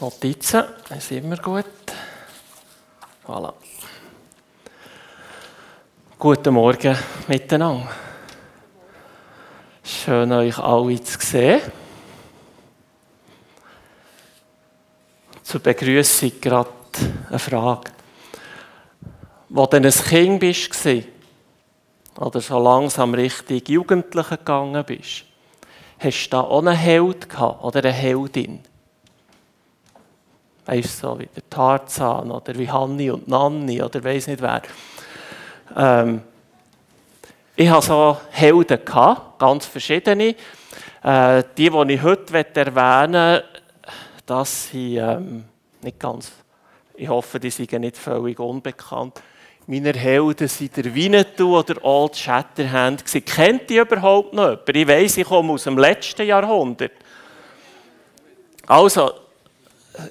Notizen ist immer gut. Voilà. Guten Morgen miteinander. Schön, euch alle zu sehen. Zur Begrüßung gerade eine Frage. Wo du ein Kind bist, oder so langsam richtig Jugendliche gegangen bist, hast du da auch einen Held gehabt oder eine Heldin? Weißt so wie der Tarzan oder wie Hanni und Nanni oder weiß nicht wer. Ähm, ich hatte so Helden, gehabt, ganz verschiedene. Äh, die, die ich heute erwähnen möchte, das sind ähm, nicht ganz, ich hoffe, die sind nicht völlig unbekannt. Meine Helden sind der Winnetou oder Old Shatterhand. Kennt die überhaupt noch jemand? Ich weiss, ich komme aus dem letzten Jahrhundert. Also,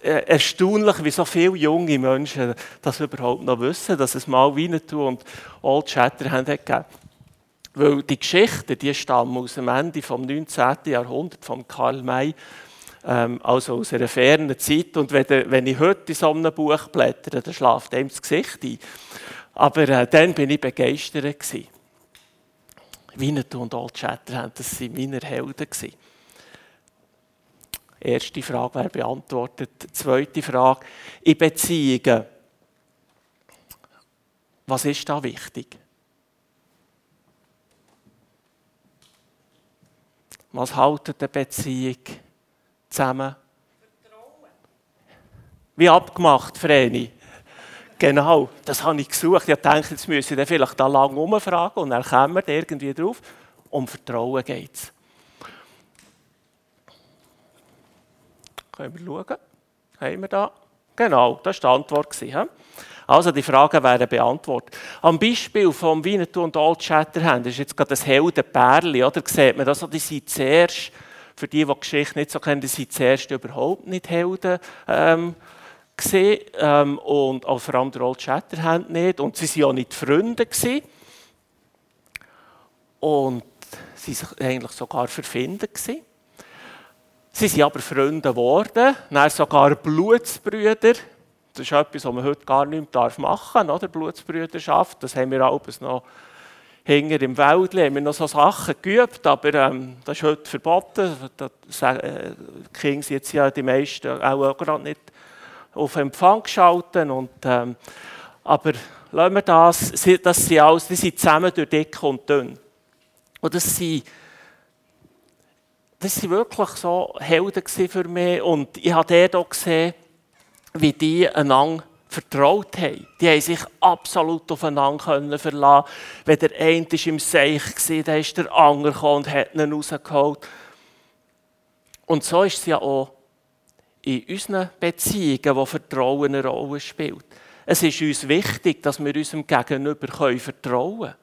erstaunlich, wie so viele junge Menschen das überhaupt noch wissen, dass es mal Winnetou und Old Shatterhand gegeben Weil die Geschichten, die stammen aus dem Ende des 19. Jahrhunderts von Karl May, ähm, also aus einer fernen Zeit. Und wenn, wenn ich heute in so einem Buch blättere, dann schlaft einem das Gesicht ein. Aber äh, dann bin ich begeistert. Gewesen. Winnetou und Old Shatterhand, das waren meine Helden. Gewesen. Erste Frage wäre beantwortet. Zweite Frage. In Beziehungen. Was ist da wichtig? Was hält eine Beziehung zusammen? Vertrauen. Wie abgemacht, Vreni. Genau, das habe ich gesucht. Ich dachte, jetzt müsse ich vielleicht da lang umfragen und dann kommen wir irgendwie drauf. Um Vertrauen geht es. Können wir schauen? Haben wir da? Genau, das war die Antwort. Also die Fragen werden beantwortet. Am Beispiel vom Winnetou und Old Shatterhand, das ist jetzt gerade das Heldenpärli, oder? Sieht man das, die sind zuerst, für die, die die Geschichte nicht so kennen, die sind zuerst überhaupt nicht Helden ähm, gesehen ähm, und auch vor allem der Old Shatterhand nicht und sie waren auch nicht Freunde gewesen. und sie waren eigentlich sogar verfinden gewesen. Sie sind aber Freunde geworden, sogar Blutsbrüder. Das ist etwas, was man heute gar nicht mehr machen darf, oder? Blutsbrüderschaft. Das haben wir alles noch hinter im Wald, haben wir noch so Sachen geübt, aber ähm, das ist heute verboten. Das, äh, die Kinder sind jetzt ja die meisten auch gerade nicht auf Empfang geschalten. Und, ähm, aber lassen wir das, das sind alles, die sind zusammen durch dick und dünn. Und das sind das waren wirklich so Helden für mich. Und ich habe dort gesehen, wie die einander vertraut haben. Die haben sich absolut aufeinander verlassen Wenn der eine im Seich war, dann ist der andere gekommen und hat ihn rausgeholt. Und so ist es ja auch in unseren Beziehungen, wo Vertrauen eine Rolle spielt. Es ist uns wichtig, dass wir unserem Gegenüber vertrauen können.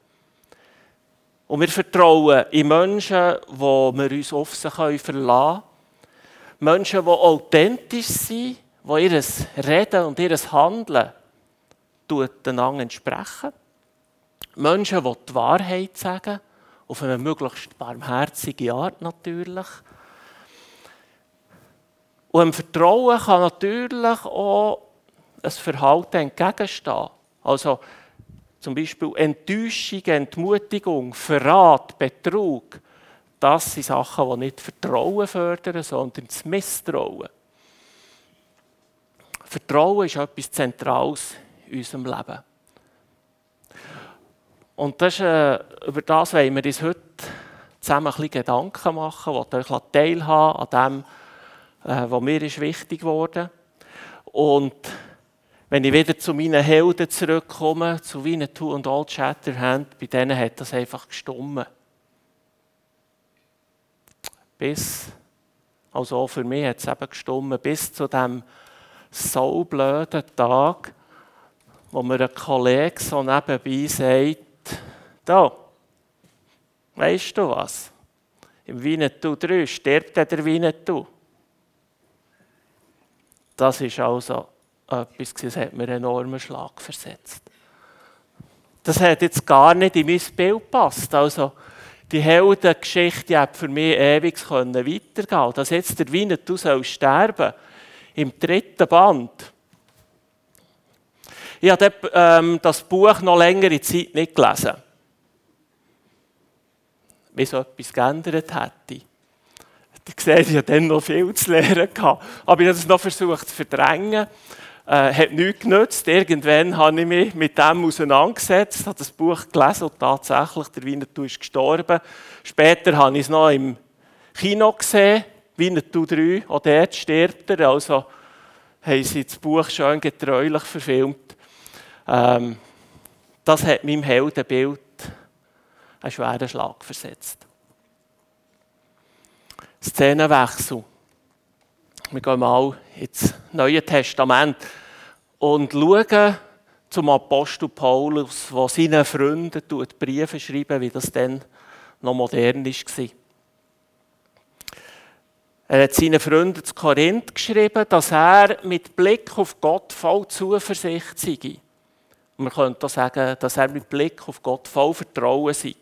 Und wir vertrauen in Menschen, wo wir uns auf sie verlassen können. Menschen, die authentisch sind, die ihr Reden und ihr Handeln einander entsprechen. Menschen, die die Wahrheit sagen, auf eine möglichst barmherzige Art natürlich. Und im Vertrauen kann natürlich auch ein Verhalten entgegenstehen. Also zum Beispiel Enttäuschung, Entmutigung, Verrat, Betrug, das sind Sachen, die nicht Vertrauen fördern, sondern das Misstrauen. Vertrauen ist etwas Zentrales in unserem Leben. Und das, äh, über das wollen wir uns heute zusammen ein bisschen Gedanken machen, die euch teilhaben an dem, äh, was mir ist wichtig geworden Und wenn ich wieder zu meinen Helden zurückkomme, zu Winnetou und Old Shatterhand, bei denen hat das einfach gestummen. Bis, also auch für mich hat es eben gestummen, bis zu dem so blöden Tag, wo mir ein Kollege so nebenbei sagt, da, weißt du was? Im Winnetou 3 stirbt der Winnetou. Das ist also etwas, das hat mir einen enormen Schlag versetzt. Das hat jetzt gar nicht in mein Bild gepasst. Also, die Heldengeschichte hat für mich ewig weitergehen Dass jetzt der Winnetou soll sterben im dritten Band. Ich habe ähm, das Buch noch längere Zeit nicht gelesen. Wie so etwas geändert hätte. Ich sehe, ich hatte dann noch viel zu lernen. Aber ich habe es noch versucht zu verdrängen. Äh, hat nichts genützt. Irgendwann habe ich mich mit dem auseinandergesetzt, habe das Buch gelesen und tatsächlich, der Winnetou ist gestorben. Später habe ich es noch im Kino gesehen, Winnetou 3, auch dort stirbt er. Also haben sie das Buch schön getreulich verfilmt. Ähm, das hat meinem Heldenbild einen schweren Schlag versetzt. Szenenwechsel. Wir gehen mal ins Neue Testament und schauen zum Apostel Paulus, der seinen Freunden Briefe schreibt, wie das dann noch modern war. Er hat seinen Freunden zu Korinth geschrieben, dass er mit Blick auf Gott voll Zuversicht sei. Man könnte auch sagen, dass er mit Blick auf Gott voll Vertrauen sei.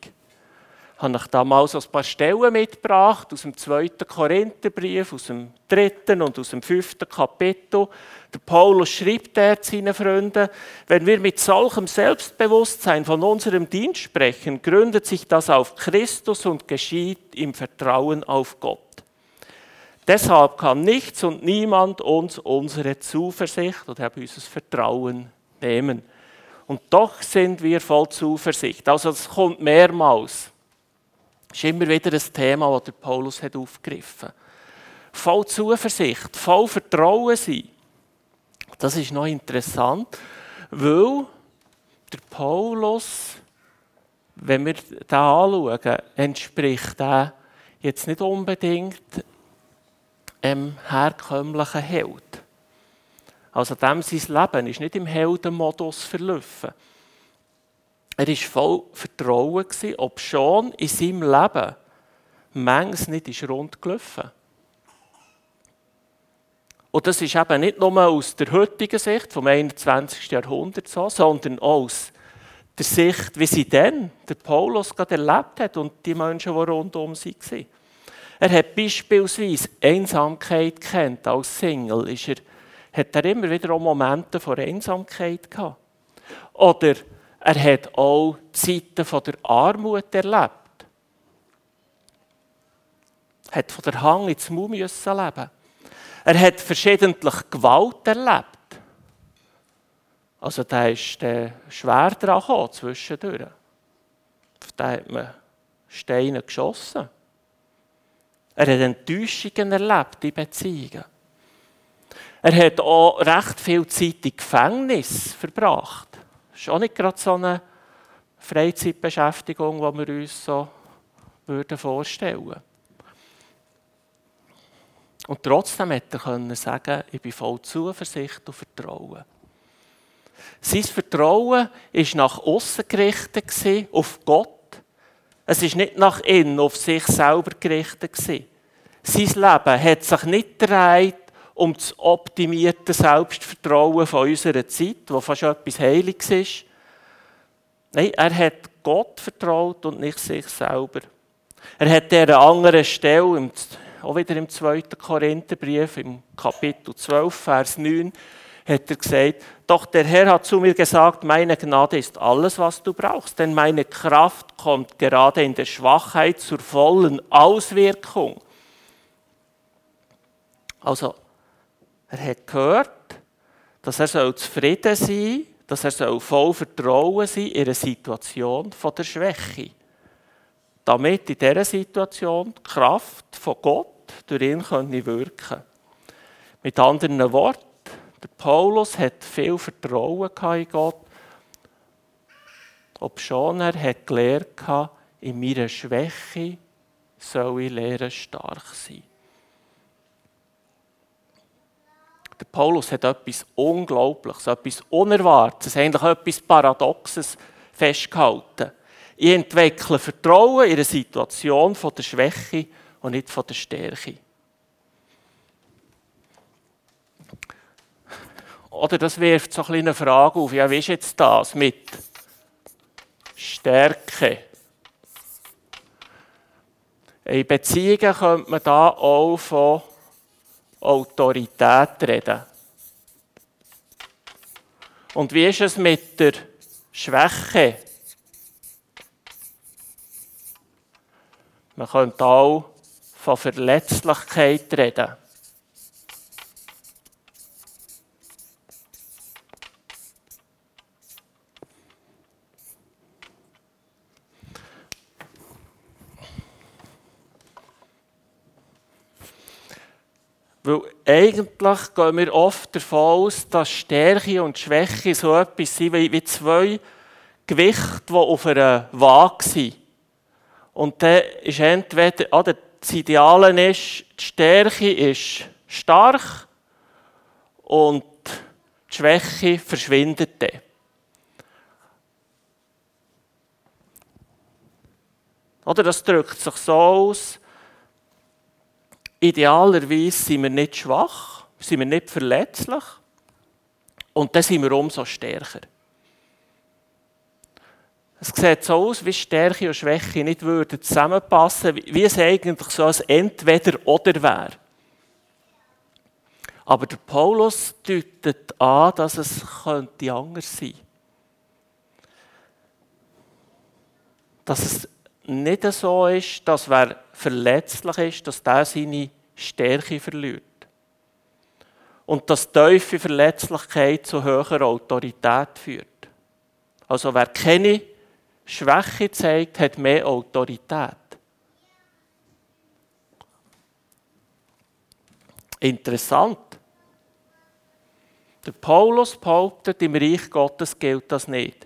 Habe ich damals ein paar Stellen mitgebracht aus dem zweiten Korintherbrief, aus dem dritten und aus dem fünften Kapitel. Der Paulus schreibt dort seinen Freunden, wenn wir mit solchem Selbstbewusstsein von unserem Dienst sprechen, gründet sich das auf Christus und geschieht im Vertrauen auf Gott. Deshalb kann nichts und niemand uns unsere Zuversicht oder unser Vertrauen nehmen. Und doch sind wir voll Zuversicht. Also es kommt mehrmals. Das ist immer wieder ein Thema, das der Paulus hat aufgegriffen hat. Voll Zuversicht, voll Vertrauen sein. Das ist noch interessant, weil der Paulus, wenn wir da anschauen, entspricht er jetzt nicht unbedingt einem herkömmlichen Held. Also dem sein Leben ist nicht im Heldenmodus verlaufen. Er war voll Vertrauen, ob schon in seinem Leben manches nicht ist rund gelaufen. Und das ist eben nicht nur aus der heutigen Sicht, vom 21. Jahrhundert so, sondern aus der Sicht, wie sie dann der Paulus gerade erlebt hat und die Menschen, die rundum waren. Er hat beispielsweise Einsamkeit kennt als Single. Ist er hat er immer wieder auch Momente von Einsamkeit gehabt. Oder er hat auch Zeiten von der Armut erlebt. Er hat von der Hang ins Mu müssen leben. Er hat verschiedentlich Gewalt erlebt. Also da ist der schwer dran gekommen, zwischendurch. Auf den hat man Steine geschossen. Er hat Enttäuschungen erlebt in Beziehungen. Er hat auch recht viel Zeit im Gefängnis verbracht. Das ist auch nicht gerade so eine Freizeitbeschäftigung, die wir uns so würden vorstellen Und trotzdem hätte er sagen ich bin voll Zuversicht und Vertrauen. Sein Vertrauen war nach außen gerichtet, auf Gott. Es ist nicht nach innen, auf sich selber gerichtet. Sein Leben hat sich nicht gedreht um das optimierte Selbstvertrauen von unserer Zeit, wo fast etwas Heiliges ist. Nein, er hat Gott vertraut und nicht sich selber. Er hat an einer anderen Stelle, auch wieder im 2. Korintherbrief, im Kapitel 12, Vers 9, hat er gesagt, doch der Herr hat zu mir gesagt, meine Gnade ist alles, was du brauchst, denn meine Kraft kommt gerade in der Schwachheit zur vollen Auswirkung. Also er hat gehört, dass er zufrieden sein soll, dass er voll Vertrauen sein in einer Situation der Schwäche. Damit in dieser Situation die Kraft von Gott durch ihn wirken kann. Mit anderen Worten, der Paulus hat viel Vertrauen in Gott, obschon er hat gelernt in meiner Schwäche soll ich lernen, stark sein. Der Paulus hat etwas Unglaubliches, etwas Unerwartetes, eigentlich etwas Paradoxes festgehalten. Ich entwickle Vertrauen in einer Situation von der Schwäche und nicht von der Stärke. Oder das wirft so eine Frage auf. Ja, wie ist jetzt das mit Stärke? In Beziehungen könnte man da auch von Autorität reden. Und wie ist es mit der Schwäche? Man könnte auch von Verletzlichkeit reden. Weil eigentlich gehen wir oft davon aus, dass Stärke und Schwäche so etwas sind wie zwei Gewichte, die auf einer Waage sind. Und dann ist entweder, oder das Ideale ist, die Stärke ist stark und die Schwäche verschwindet dann. Oder das drückt sich so aus, idealerweise sind wir nicht schwach, sind wir nicht verletzlich und dann sind wir umso stärker. Es sieht so aus, wie Stärke und Schwäche nicht würden zusammenpassen, wie es eigentlich so ein Entweder-Oder wäre. Aber der Paulus deutet an, dass es könnte anders sein Dass es nicht so ist, dass wer verletzlich ist, dass der seine Stärke verliert. Und dass tiefe Verletzlichkeit zu höherer Autorität führt. Also wer keine Schwäche zeigt, hat mehr Autorität. Interessant. Der Paulus behauptet, im Reich Gottes gilt das nicht.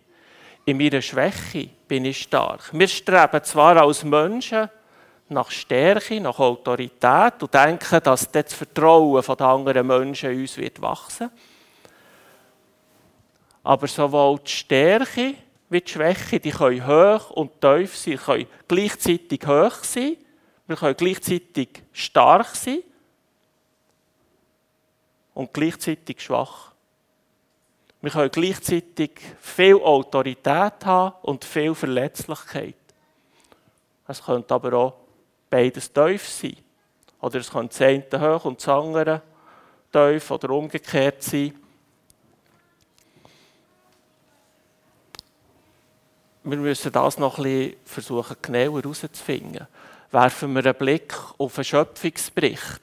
In meiner Schwäche bin ich stark. Wir streben zwar als Menschen nach Stärke, nach Autorität und denken, dass das Vertrauen den anderen Menschen uns wird wachsen. Aber sowohl die Stärke wie die Schwäche, die können hoch und tief sein, können gleichzeitig hoch sein, wir können gleichzeitig stark sein und gleichzeitig schwach. Wir können gleichzeitig viel Autorität haben und viel Verletzlichkeit. Es könnte aber auch beides tief sein. Oder es könnte das eine hoch und das andere tief oder umgekehrt sein. Wir müssen das noch ein bisschen versuchen, genauer herauszufinden. Werfen wir einen Blick auf den Schöpfungsbericht.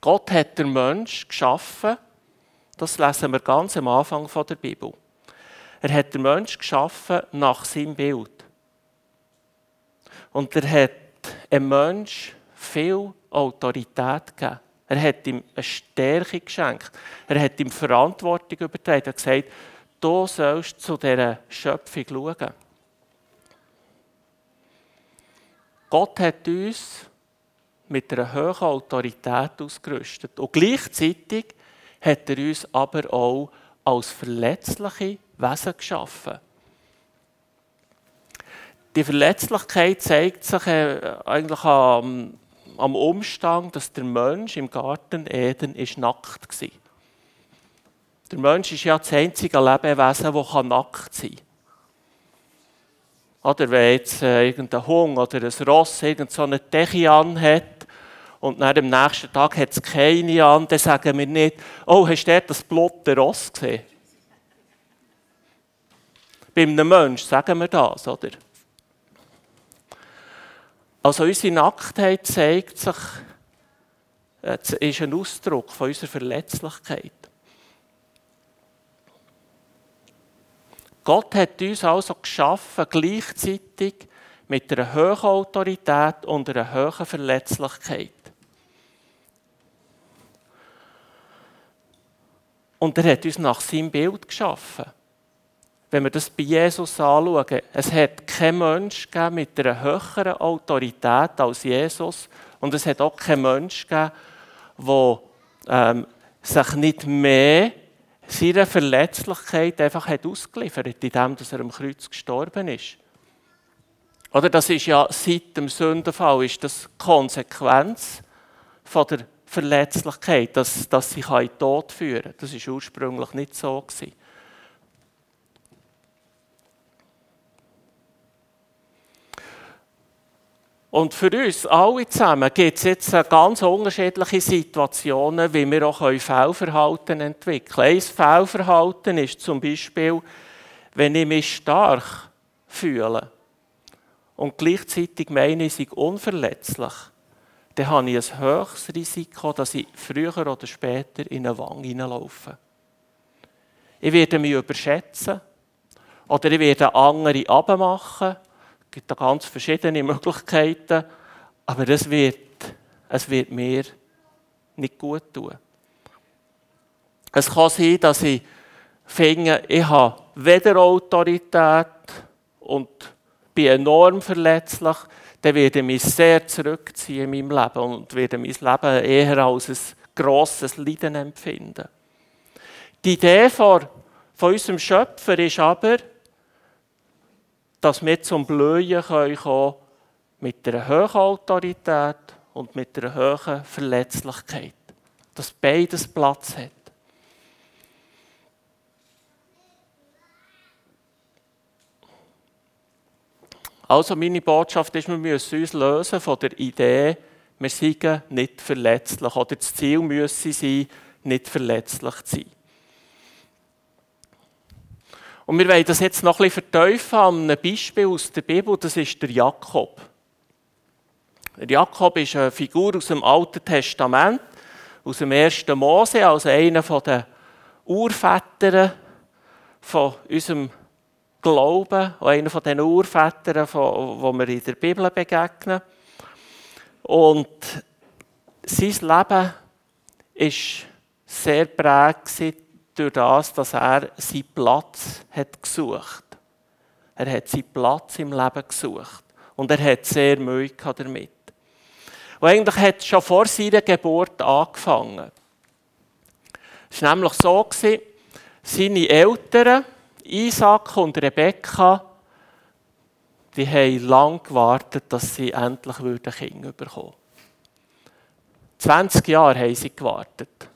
Gott hat den Mensch geschaffen, das lesen wir ganz am Anfang der Bibel. Er hat den Mensch geschaffen nach seinem Bild. Und er hat einem Mensch viel Autorität gegeben. Er hat ihm eine Stärke geschenkt. Er hat ihm Verantwortung übertragen. Er hat gesagt, du sollst zu dieser Schöpfung schauen. Gott hat uns mit einer hohen Autorität ausgerüstet. Und gleichzeitig hat er uns aber auch als verletzliche Wesen geschaffen. Die Verletzlichkeit zeigt sich äh, eigentlich am, am Umstand, dass der Mensch im Garten Eden ist nackt war. Der Mensch ist ja das einzige Lebewesen, das nackt sein kann. Oder wenn jetzt äh, irgendein Hund oder ein Ross irgend so anhat und dann am nächsten Tag hat es keine an, dann sagen wir nicht, oh, hast du das Blut der Ross gesehen? Bei einem Menschen sagen wir das, oder? Also unsere Nacktheit zeigt sich, äh, ist ein Ausdruck von unserer Verletzlichkeit. Gott hat uns also geschaffen, gleichzeitig mit einer hohen Autorität und einer hohen Verletzlichkeit. Und er hat uns nach seinem Bild geschaffen wenn wir das bei Jesus anschauen, es hat keinen Mensch mit einer höheren Autorität als Jesus und es hat auch keinen Mensch gegeben, der ähm, sich nicht mehr seiner Verletzlichkeit einfach hat ausgeliefert, indem er am Kreuz gestorben ist. Oder das ist ja seit dem Sündenfall ist das Konsequenz von der Verletzlichkeit, dass, dass sie in den Tod führen kann. Das war ursprünglich nicht so. Gewesen. Und für uns alle zusammen gibt es jetzt ganz unterschiedliche Situationen, wie wir auch Fehlverhalten entwickeln können. Ein Fehlverhalten ist zum Beispiel, wenn ich mich stark fühle und gleichzeitig meine, ich sei unverletzlich, dann habe ich ein höchstes Risiko, dass ich früher oder später in eine Wange hineinlaufe. Ich werde mich überschätzen oder ich werde andere abmachen gibt da ganz verschiedene Möglichkeiten, aber es wird, es wird mir nicht gut tun. Es kann sein, dass ich finde, ich habe weder Autorität und bin enorm verletzlich, dann werde ich mich sehr zurückziehen in meinem Leben und werde mein Leben eher als ein grosses Leiden empfinden. Die Idee von, von unserem Schöpfer ist aber, dass wir zum Blühen kommen können mit einer hohen Autorität und mit einer hohen Verletzlichkeit. Dass beides Platz hat. Also meine Botschaft ist, wir müssen uns lösen von der Idee, wir seien nicht verletzlich. Oder das Ziel müsse sein, nicht verletzlich zu sein. Und wir wollen das jetzt noch ein bisschen vertiefen an einem Beispiel aus der Bibel, das ist der Jakob. Der Jakob ist eine Figur aus dem Alten Testament, aus dem ersten Mose, also einer der Urväter von unserem Glauben, einer von den Urvätern, wo wir in der Bibel begegnen. Und sein Leben war sehr prägt durch das, dass er seinen Platz hat gesucht Er hat seinen Platz im Leben gesucht. Und er hat sehr Mühe damit. Und eigentlich hat es schon vor seiner Geburt angefangen. Es war nämlich so, seine Eltern, Isaac und Rebekka, die haben lange gewartet, dass sie endlich Kinder bekommen würden. 20 Jahre haben sie gewartet.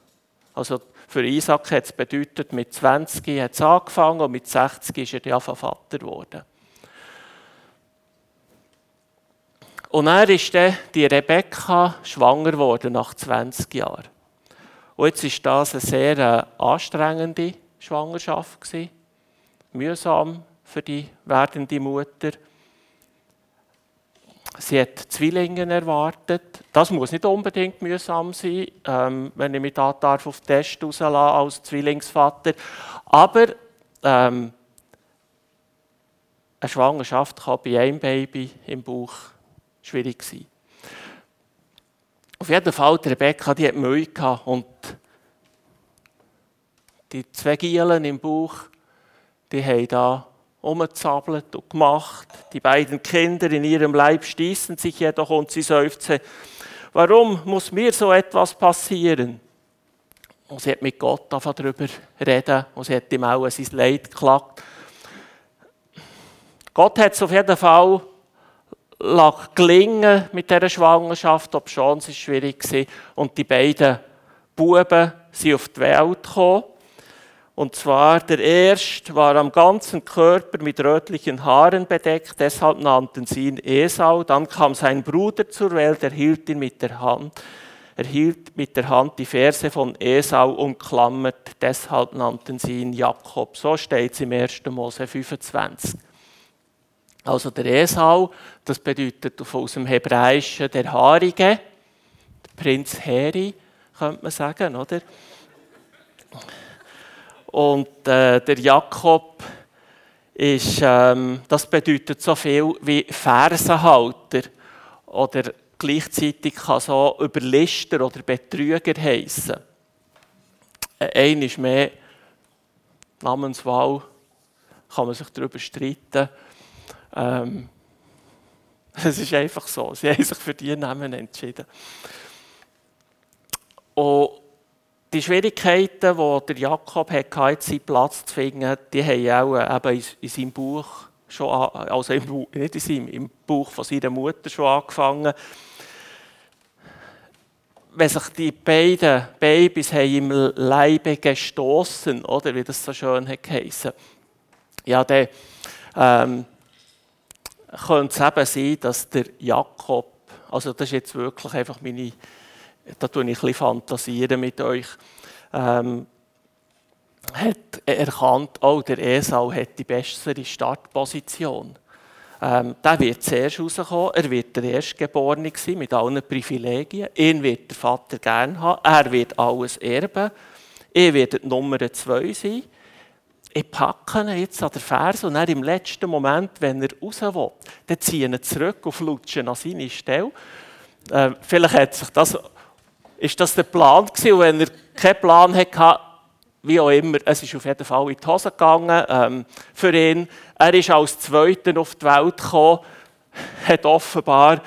Also für Isaac hat es bedeutet, mit 20 hat es angefangen und mit 60 ist er ja Vater geworden. Und er ist dann die Rebekka schwanger geworden nach 20 Jahren. Und jetzt war das eine sehr äh, anstrengende Schwangerschaft. Gewesen. Mühsam für die werdende Mutter. Sie hat Zwillinge erwartet. Das muss nicht unbedingt mühsam sein, ähm, wenn ich mich da darf auf den Test rauslassen als Zwillingsvater. Aber ähm, eine Schwangerschaft kann bei einem Baby im Bauch schwierig sein. Auf jeden Fall, die Rebecca, die hat Mühe gehabt und die zwei Gielen im Bauch, die haben da umgezappelt und gemacht. Die beiden Kinder in ihrem Leib stießen sich jedoch und sie seufzten, warum muss mir so etwas passieren? Und sie hat mit Gott darüber reden und sie hat ihm auch sein Leid geklagt. Gott hat es auf jeden Fall gelingen mit dieser Schwangerschaft, ob schon es schwierig war. Und die beiden Buben sind auf die Welt gekommen. Und zwar der erste war am ganzen Körper mit rötlichen Haaren bedeckt, deshalb nannten sie ihn Esau. Dann kam sein Bruder zur Welt, er hielt ihn mit der Hand, er hielt mit der Hand die Verse von Esau umklammert, deshalb nannten sie ihn Jakob. So steht es im 1. Mose 25. Also der Esau, das bedeutet aus dem Hebräischen der Haarige, der Prinz Heri, könnte man sagen, oder? Und äh, der Jakob ist, ähm, das bedeutet so viel wie Fersenhalter oder gleichzeitig kann so Überlister oder Betrüger heißen. Äh, ein ist mehr Namenswahl, kann man sich darüber streiten. Ähm, es ist einfach so, sie haben sich für die Namen entschieden. Und die Schwierigkeiten, die der Jakob hatte, seinen Platz zu finden, die haben auch eben in seinem Buch schon, also im, nicht in seinem, im Buch von seiner Mutter schon angefangen. Wenn sich die beiden Babys im Leibe gestoßen, oder wie das so schön hat ja, dann ähm, könnte es eben sein, dass der Jakob also das ist jetzt wirklich einfach meine, da tue ich ein fantasieren mit euch, ähm, hat erkannt, oh, der Esau hat die bessere Startposition. Ähm, der wird zuerst rauskommen, er wird der Erstgeborene sein, mit allen Privilegien. Ihn wird der Vater gerne haben, er wird alles erben. Ich werde die Nummer zwei sein. Ich packe ihn jetzt an der Ferse und dann im letzten Moment, wenn er raus will, dann ziehe ihn zurück und flutsche an seine Stelle. Ähm, vielleicht hat sich das, ist das der Plan gewesen und wenn er keinen Plan hatte, wie auch immer, es ist auf jeden Fall in die Hose gegangen ähm, für ihn. Er ist als Zweiter auf die Welt gekommen, hat offenbar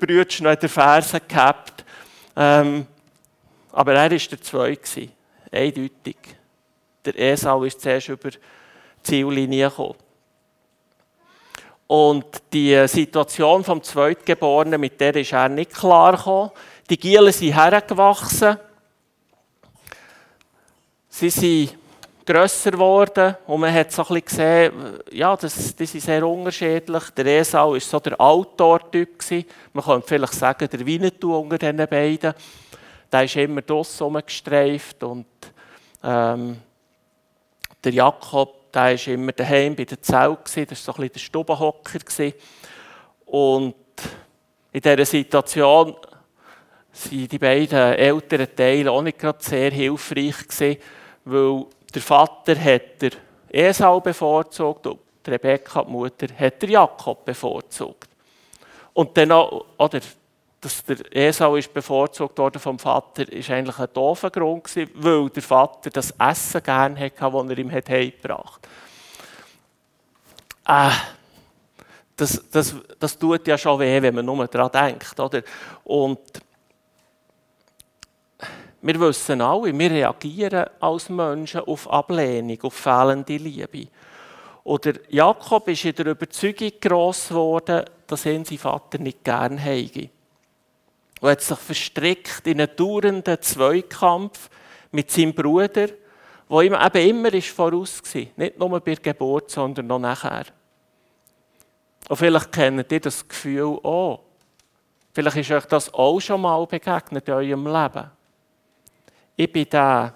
Brüder noch in der Ferse gehabt. Ähm, aber er war der Zweite, eindeutig. Der Esau ist zuerst über die Ziellinie gekommen. Und die Situation vom Zweitgeborenen, mit der ist er nicht klar gekommen. Die Gielen sind hergewachsen Sie sind grösser geworden und man hat so ein bisschen gesehen, ja, das, die sind sehr unterschiedlich. Der Esau war so der Outdoor-Typ. Man könnte vielleicht sagen, der Winnetou unter diesen beiden. Der ist immer draussen rumgestreift und ähm, der Jakob, der war immer daheim bei der Zelt. Das war so ein bisschen der Stubenhocker. Und in dieser Situation waren die beiden älteren Teile auch nicht gerade sehr hilfreich gewesen weil der Vater hat der Esau bevorzugt und die Rebekka, die Mutter, hat der Jakob bevorzugt. Und dann auch, oder, dass der Esau ist bevorzugt worden vom Vater, ist eigentlich ein doofer Grund gewesen, weil der Vater das Essen gerne hatte, das er ihm heimgebracht hat. Äh, das, das, das tut ja schon weh, wenn man nur daran denkt. Oder? Und wir wissen alle, wir reagieren als Menschen auf Ablehnung, auf fehlende Liebe. Oder Jakob ist in der Überzeugung gross geworden, dass ihn sein Vater nicht gern habe. Und hat sich verstrickt in einen dauernden Zweikampf mit seinem Bruder, wo ihm eben immer ist voraus war. Nicht nur bei der Geburt, sondern noch nachher. Und vielleicht kennt ihr das Gefühl auch. Vielleicht ist euch das auch schon mal begegnet in eurem Leben ich bin der,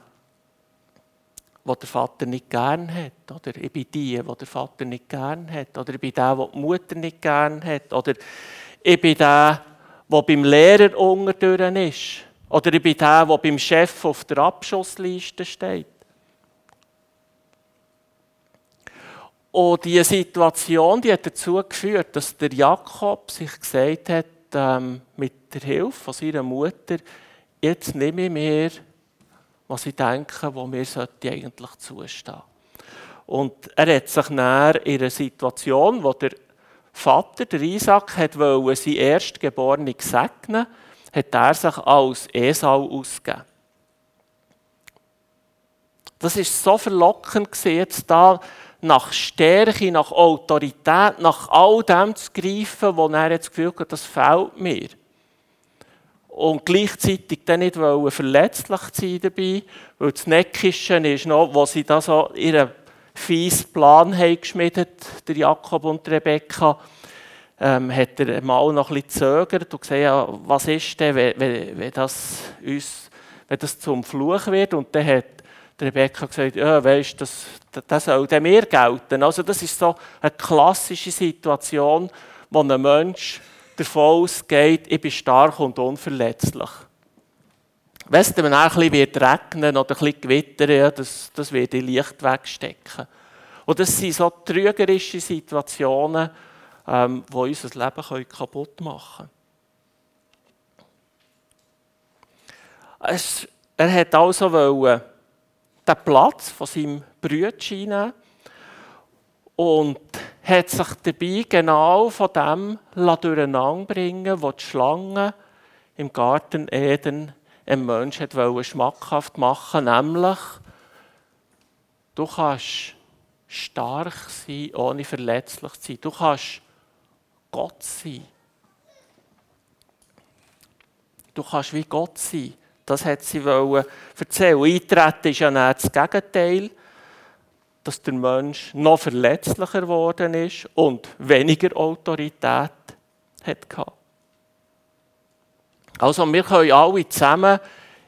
wo der Vater nicht gern hat. Oder ich bin die, wo der Vater nicht gern hat. Oder ich bin der, wo die Mutter nicht gern hat. Oder ich bin der, der beim Lehrer unterdurch ist. Oder ich bin der, der beim Chef auf der Abschussliste steht. Und diese Situation die hat dazu geführt, dass der Jakob sich gesagt hat, ähm, mit der Hilfe von seiner Mutter, jetzt nehme ich mir was ich denke, wo mir eigentlich zustehen Und er hat sich näher in einer Situation, wo der Vater, der Isaac, wollte sein Erstgeborene segnen, hat er sich als Esau ausgegeben. Das ist so verlockend jetzt da nach Stärke, nach Autorität, nach all dem zu greifen, wo er jetzt gefühlt hat, das fehlt mir und gleichzeitig dann nicht verletzlich sein dabei, weil das Neckische ist noch, wo sie da so ihren fiesen Plan haben geschmiedet, der Jakob und Rebekka, ähm, hat er mal noch ein bisschen gezögert und gesagt, ja, was ist denn, wenn, wenn, das uns, wenn das zum Fluch wird? Und dann hat Rebekka gesagt, ja, weißt, das, das soll mir gelten. Also das ist so eine klassische Situation, wo ein Mensch davon ausgeht, ich bin stark und unverletzlich. Wenn es dann ein bisschen regnen oder ein bisschen gewittern, ja, das, das wird ich Licht wegstecken. Und das sind so trügerische Situationen, ähm, die unser Leben kaputt machen können. Er hat also wollen, den Platz von seinem Brütchen einnehmen und hat sich dabei genau von dem durcheinander bringen was die Schlange im Garten Eden einem Menschen schmackhaft machen nämlich, du kannst stark sein, ohne verletzlich zu sein. Du kannst Gott sein. Du kannst wie Gott sein. Das hat sie erzählen. Eintreten ist ja nicht das Gegenteil dass der Mensch noch verletzlicher geworden ist und weniger Autorität hatte. Also wir können alle zusammen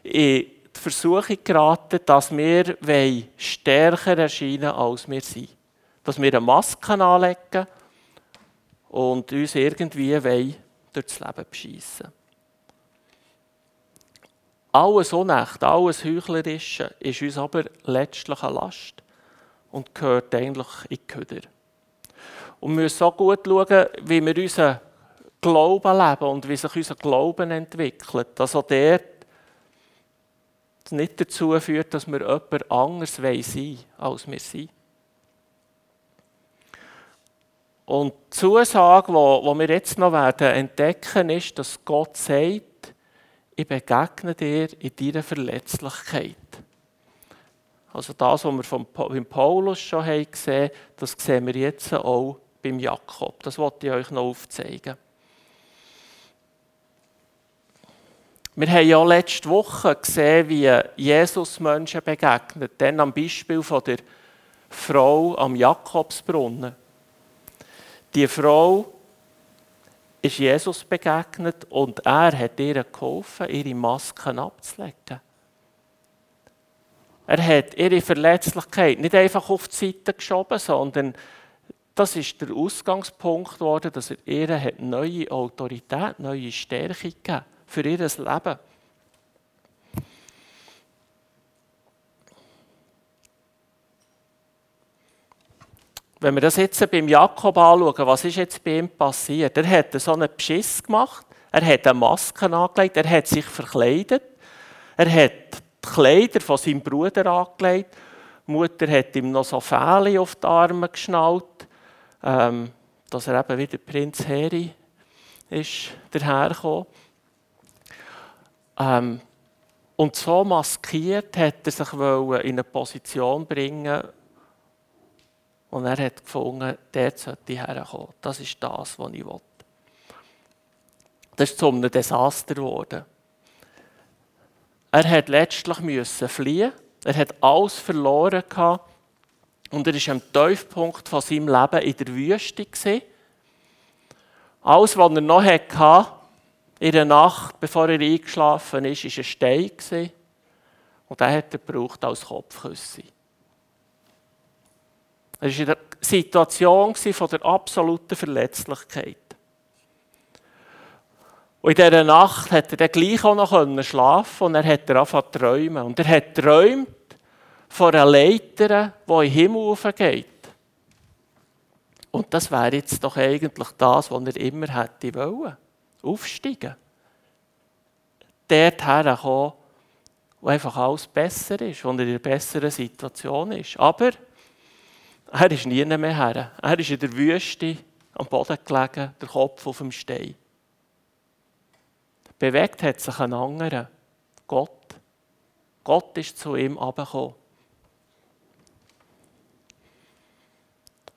in die Versuchung geraten, dass wir stärker erscheinen als wir sind. Dass wir eine Maske anlegen und uns irgendwie durchs Leben beschissen Alles Unrecht, alles Heuchlerische ist uns aber letztlich eine Last und gehört eigentlich in die Köder. Und wir müssen auch gut schauen, wie wir unseren Glauben leben und wie sich unser Glauben entwickelt. Dass auch der nicht dazu führt, dass wir jemand anders sein wollen, als wir sind. Und die Zusage, die wir jetzt noch werden entdecken, ist, dass Gott sagt, ich begegne dir in deiner Verletzlichkeit. Also das, was wir von Paulus schon gesehen haben, das sehen wir jetzt auch beim Jakob. Das wollte ich euch noch aufzeigen. Wir haben ja letzte Woche gesehen, wie Jesus Menschen begegnet. Dann am Beispiel von der Frau am Jakobsbrunnen. Die Frau ist Jesus begegnet und er hat ihr geholfen, ihre Masken abzulegen. Er hat ihre Verletzlichkeit nicht einfach auf die Seite geschoben, sondern das ist der Ausgangspunkt geworden, dass er ihr neue Autorität, neue Stärke gegeben für ihr Leben. Wenn wir das jetzt beim Jakob anschauen, was ist jetzt bei ihm passiert? Er hat so einen Beschiss gemacht, er hat eine Maske angelegt, er hat sich verkleidet, er hat die Kleider von seinem Bruder angelegt, die Mutter hat ihm noch so Fähle auf die Arme geschnallt, ähm, dass er eben wieder Prinz Heri ist dahergekommen. Ähm, und so maskiert hat er sich in eine Position bringen und er hat gefunden, dort sollte herkommen. Das ist das, was ich will. Das ist zu einem Desaster geworden. Er hat letztlich müssen fliehen. Er hat alles verloren gehabt. Und er war am Tiefpunkt von seinem Leben in der Wüste. Alles, was er noch hatte, in der Nacht, bevor er eingeschlafen ist, war ein Stein. Und den hat er gebraucht als Kopfküsse. Er war in der Situation von der absoluten Verletzlichkeit. Und in dieser Nacht hat er dann gleich auch noch schlafen und er hat angefangen zu träumen. Und er hat träumt von einer Leiter, die in den Himmel geht. Und das wäre jetzt doch eigentlich das, was er immer hätte wollen aufsteigen. Dort herkommen, wo einfach alles besser ist, wo er in einer besseren Situation ist. Aber er ist nie mehr her. Er ist in der Wüste am Boden gelegen, der Kopf auf dem Stein. Bewegt hat sich ein anderer, Gott. Gott ist zu ihm abgekommen.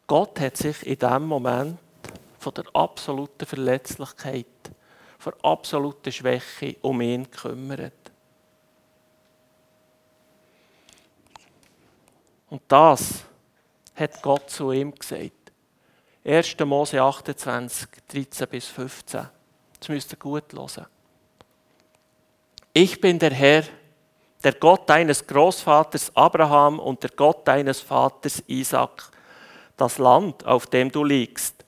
Gott hat sich in diesem Moment von der absoluten Verletzlichkeit, von der absoluten Schwäche um ihn gekümmert. Und das hat Gott zu ihm gesagt. 1. Mose 28, 13 bis 15. Das müsst ihr gut hören. Ich bin der Herr, der Gott deines Großvaters Abraham und der Gott deines Vaters Isaac. Das Land, auf dem du liegst,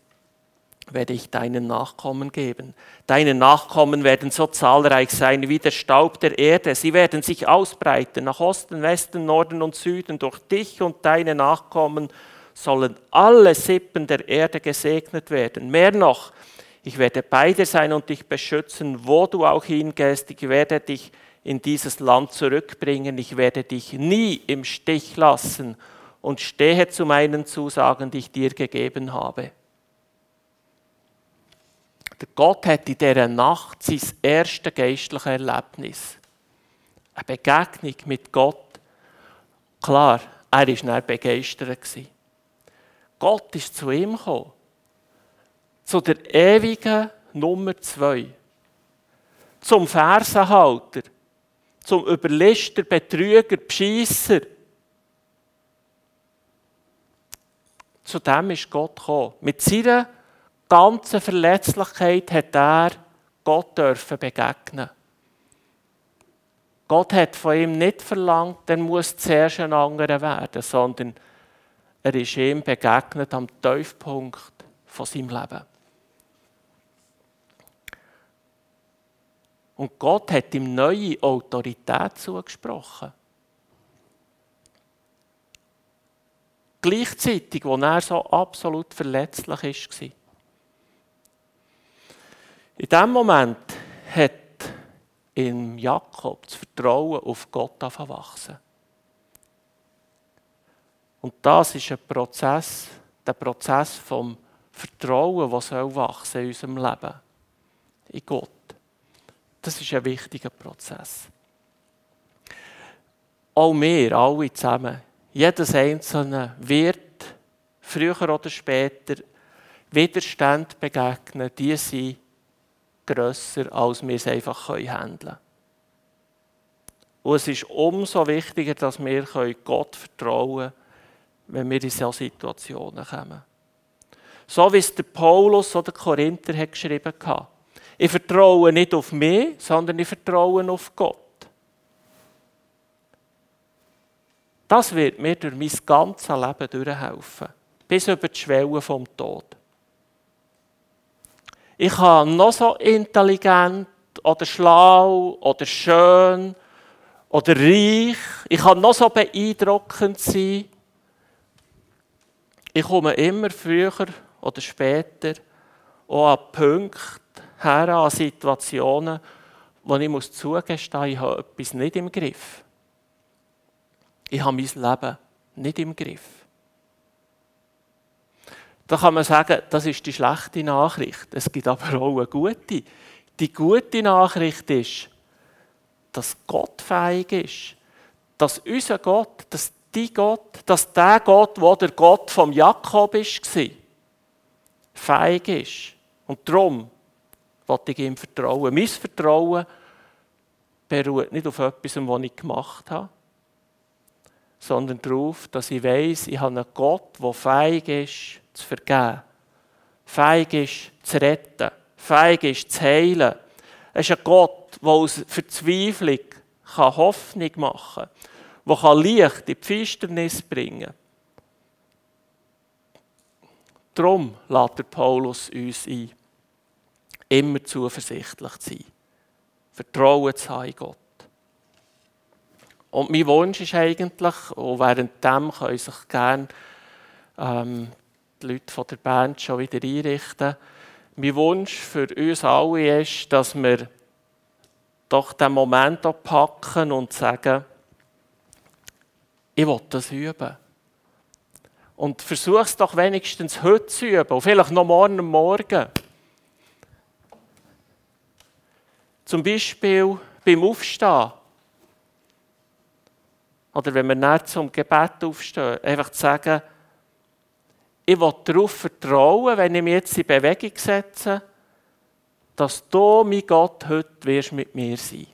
werde ich deinen Nachkommen geben. Deine Nachkommen werden so zahlreich sein wie der Staub der Erde. Sie werden sich ausbreiten nach Osten, Westen, Norden und Süden. Durch dich und deine Nachkommen sollen alle Sippen der Erde gesegnet werden. Mehr noch, ich werde bei dir sein und dich beschützen, wo du auch hingehst. Ich werde dich in dieses Land zurückbringen. Ich werde dich nie im Stich lassen und stehe zu meinen Zusagen, die ich dir gegeben habe. Der Gott hat in dieser Nacht sein erstes geistliches Erlebnis. Eine Begegnung mit Gott. Klar, er war nicht begeistert. Gott ist zu ihm gekommen. Zu der ewigen Nummer zwei. Zum Fersenhalter. Zum Überlister, Betrüger, Bescheisser. Zu dem ist Gott gekommen. Mit seiner ganzen Verletzlichkeit hat er Gott dürfen begegnen. Gott hat von ihm nicht verlangt, er muss zuerst ein anderer werden, sondern er ist ihm begegnet am Tiefpunkt von seinem Leben. Und Gott hat ihm neue Autorität zugesprochen. Gleichzeitig, wo er so absolut verletzlich war. In dem Moment hat in Jakob das Vertrauen auf Gott wachsen. Und das ist ein Prozess, der Prozess vom Vertrauen, soll wachsen in unserem Leben. In Gott. Das ist ein wichtiger Prozess. Auch wir, alle zusammen, jedes Einzelne wird früher oder später Widerstand begegnen, die sind grösser, als wir es einfach handeln können. Und es ist umso wichtiger, dass wir Gott vertrauen können, wenn wir in solche Situationen kommen. So wie es der Paulus oder Korinther hat geschrieben hat. Ich vertraue nicht auf mich, sondern ich vertraue auf Gott. Das wird mir durch mein ganzes Leben durchhelfen. Bis über die Schwelle vom Tod. Ich kann noch so intelligent oder schlau oder schön oder reich, ich kann noch so beeindruckend sein. Ich komme immer früher oder später auch an Punkte her, an Situationen, wo ich muss zugestehen ich habe etwas nicht im Griff. Ich habe mein Leben nicht im Griff. Da kann man sagen, das ist die schlechte Nachricht. Es gibt aber auch eine gute. Die gute Nachricht ist, dass Gott fähig ist. Dass unser Gott, dass die Gott, dass der Gott, wo der Gott vom Jakob war, fähig ist. Und darum wollte ich ihm vertrauen. Mein Vertrauen beruht nicht auf etwas, was ich gemacht habe, sondern darauf, dass ich weiß, ich habe einen Gott, der fähig ist, zu vergeben. Fähig ist zu retten. Fähig ist zu heilen. Es ist ein Gott, der aus Verzweiflung Hoffnung machen kann, der Licht in die Finsternis bringen kann. Darum lädt Paulus uns ein, immer zuversichtlich zu sein. Vertrauen zu haben in Gott. Und mein Wunsch ist eigentlich, und während dem können sich gerne ähm, die Leute von der Band schon wieder einrichten. Mein Wunsch für uns alle ist, dass wir doch den Moment packen und sagen, ich will das üben. Und versuch es doch wenigstens heute zu üben, und vielleicht noch morgen Morgen. Zum Beispiel beim Aufstehen. Oder wenn wir nicht zum Gebet aufstehen, einfach zu sagen, ich will darauf vertrauen, wenn ich mich jetzt in Bewegung setze, dass du, mein Gott, heute wirst mit mir sein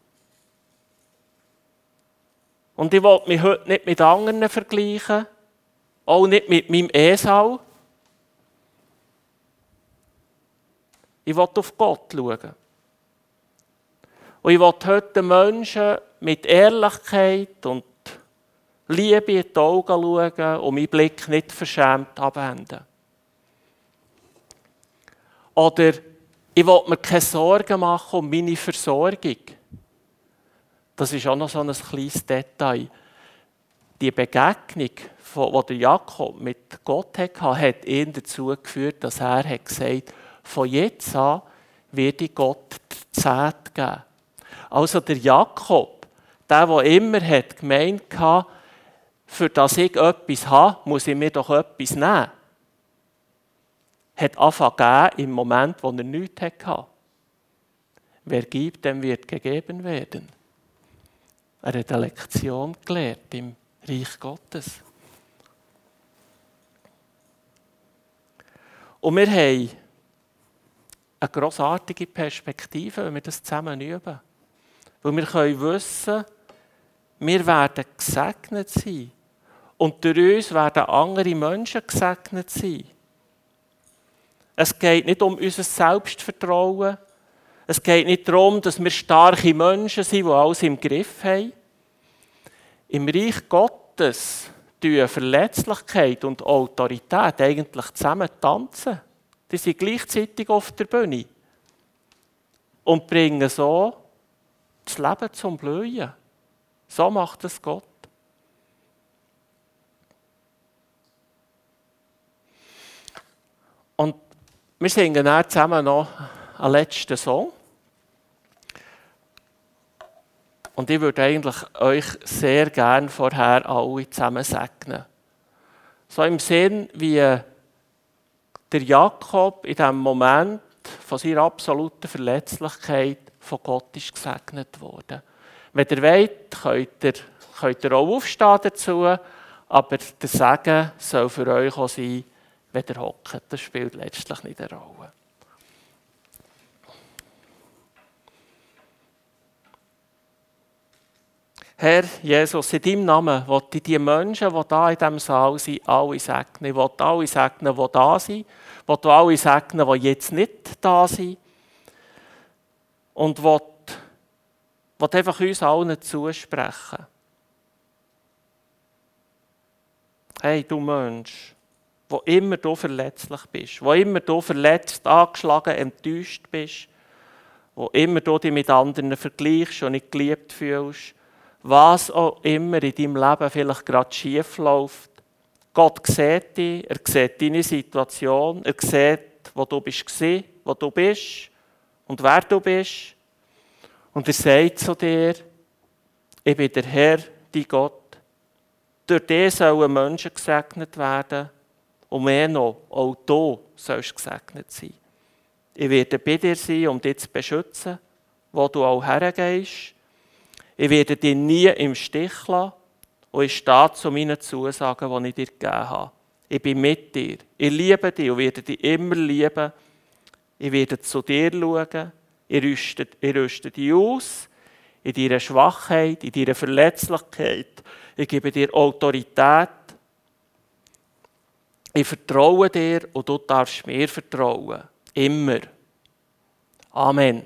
Und ich will mich heute nicht mit anderen vergleichen, auch nicht mit meinem Esau. Ich will auf Gott schauen. Und ich will heute Menschen mit Ehrlichkeit und Liebe in die Augen schauen und meinen Blick nicht verschämt abwenden. Oder ich will mir keine Sorgen machen um meine Versorgung. Das ist auch noch so ein kleines Detail. Die Begegnung, die Jakob mit Gott hatte, hat ihn dazu geführt, dass er gesagt hat, von jetzt an werde ich Gott die Zeit geben. Also der Jakob, der, der immer hat gemeint hat, für das ich etwas habe, muss ich mir doch etwas nehmen. Hat angefangen im Moment, wo er nichts hatte. Wer gibt, dem wird gegeben werden. Er hat eine Lektion gelernt im Reich Gottes. Und wir haben eine grossartige Perspektive, wenn wir das zusammen üben. Weil wir können wissen, wir werden gesegnet sein und durch uns werden andere Menschen gesegnet sein. Es geht nicht um unser Selbstvertrauen. Es geht nicht darum, dass wir starke Menschen sind, die alles im Griff haben. Im Reich Gottes tun Verletzlichkeit und Autorität eigentlich zusammen tanzen. Die sind gleichzeitig auf der Bühne und bringen so das Leben zum Blühen. So macht es Gott. Und wir singen dann zusammen noch einen letzten Song. Und ich würde eigentlich euch sehr gerne vorher alle zusammen segnen. So im Sinn, wie der Jakob in diesem Moment von seiner absoluten Verletzlichkeit von Gott ist gesegnet worden. Wenn ihr wollt, könnt ihr, könnt ihr auch aufstehen dazu, aber der Segen soll für euch auch sein, wenn ihr hockt. Das spielt letztlich nicht eine Rolle. Herr Jesus, in deinem Namen will ich die Menschen, die da in diesem Saal sind, alle segnen. Ich will alle segnen, die da sind. Ich will alle segnen, die jetzt nicht da sind. Und will, will einfach uns allen zusprechen. Hey, du Mensch, wo immer du verletzlich bist, wo immer du verletzt, angeschlagen, enttäuscht bist, wo immer du dich mit anderen vergleichst und nicht geliebt fühlst, was auch immer in deinem Leben vielleicht gerade schief läuft. Gott sieht dich, er sieht deine Situation, er sieht, wo du bist, wo du bist und wer du bist. Und er sagt zu dir, ich bin der Herr, dein Gott. Durch dich sollen Menschen gesegnet werden und mehr noch, auch du sollst gesegnet sein. Ich werde bei dir sein, um dich zu beschützen, wo du auch hergehst. Ich werde dich nie im Stich lassen und ich stehe zu meinen Zusagen, die ich dir gegeben habe. Ich bin mit dir. Ich liebe dich und werde dich immer lieben ich werde zu dir schauen, ich rüste, ich rüste dich aus, in deiner Schwachheit, in deiner Verletzlichkeit, ich gebe dir Autorität, ich vertraue dir und du darfst mir vertrauen. Immer. Amen.